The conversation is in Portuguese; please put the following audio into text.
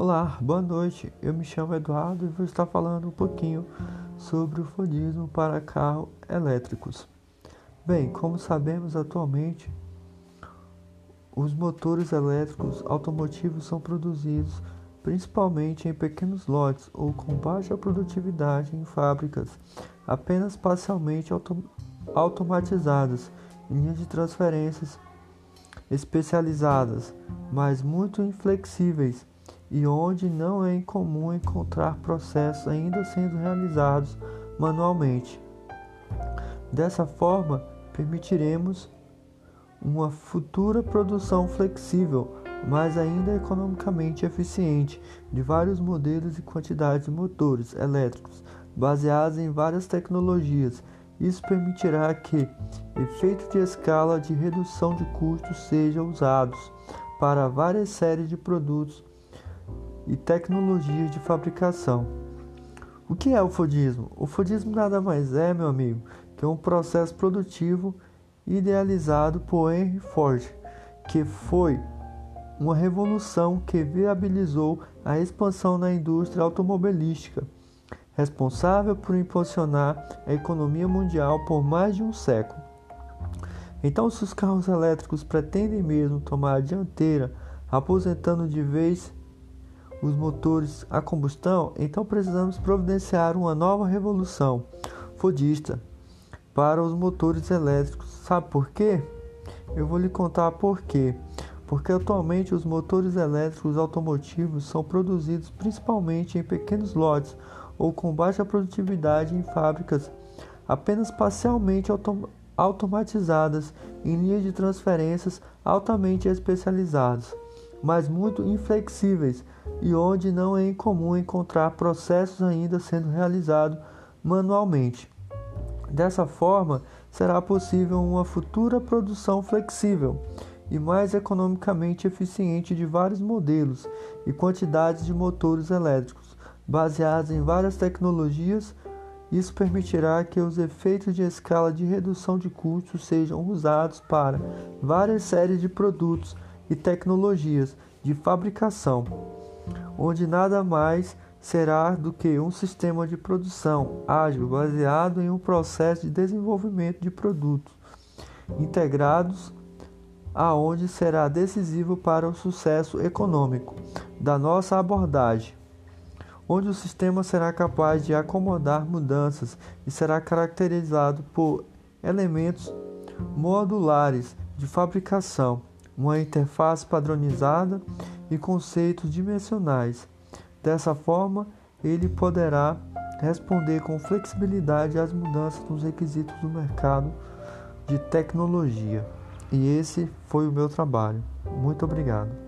Olá, boa noite. Eu me chamo Eduardo e vou estar falando um pouquinho sobre o Fordismo para carros elétricos. Bem, como sabemos atualmente, os motores elétricos automotivos são produzidos principalmente em pequenos lotes ou com baixa produtividade em fábricas apenas parcialmente autom automatizadas, linhas de transferências especializadas, mas muito inflexíveis e onde não é incomum encontrar processos ainda sendo realizados manualmente. Dessa forma, permitiremos uma futura produção flexível, mas ainda economicamente eficiente, de vários modelos e quantidades de motores elétricos baseados em várias tecnologias. Isso permitirá que efeitos de escala de redução de custos sejam usados para várias séries de produtos e tecnologias de fabricação. O que é o Fordismo? O Fordismo nada mais é, meu amigo, que um processo produtivo idealizado por Henry Ford, que foi uma revolução que viabilizou a expansão na indústria automobilística, responsável por impulsionar a economia mundial por mais de um século. Então, se os carros elétricos pretendem mesmo tomar a dianteira, aposentando de vez os motores a combustão, então precisamos providenciar uma nova revolução fordista para os motores elétricos. Sabe por quê? Eu vou lhe contar por quê. Porque atualmente os motores elétricos automotivos são produzidos principalmente em pequenos lotes ou com baixa produtividade em fábricas apenas parcialmente autom automatizadas em linhas de transferências altamente especializadas mas muito inflexíveis e onde não é incomum encontrar processos ainda sendo realizados manualmente. Dessa forma, será possível uma futura produção flexível e mais economicamente eficiente de vários modelos e quantidades de motores elétricos, baseados em várias tecnologias. Isso permitirá que os efeitos de escala de redução de custos sejam usados para várias séries de produtos e tecnologias de fabricação, onde nada mais será do que um sistema de produção ágil baseado em um processo de desenvolvimento de produtos integrados aonde será decisivo para o sucesso econômico da nossa abordagem, onde o sistema será capaz de acomodar mudanças e será caracterizado por elementos modulares de fabricação uma interface padronizada e conceitos dimensionais. Dessa forma, ele poderá responder com flexibilidade às mudanças nos requisitos do mercado de tecnologia. E esse foi o meu trabalho. Muito obrigado.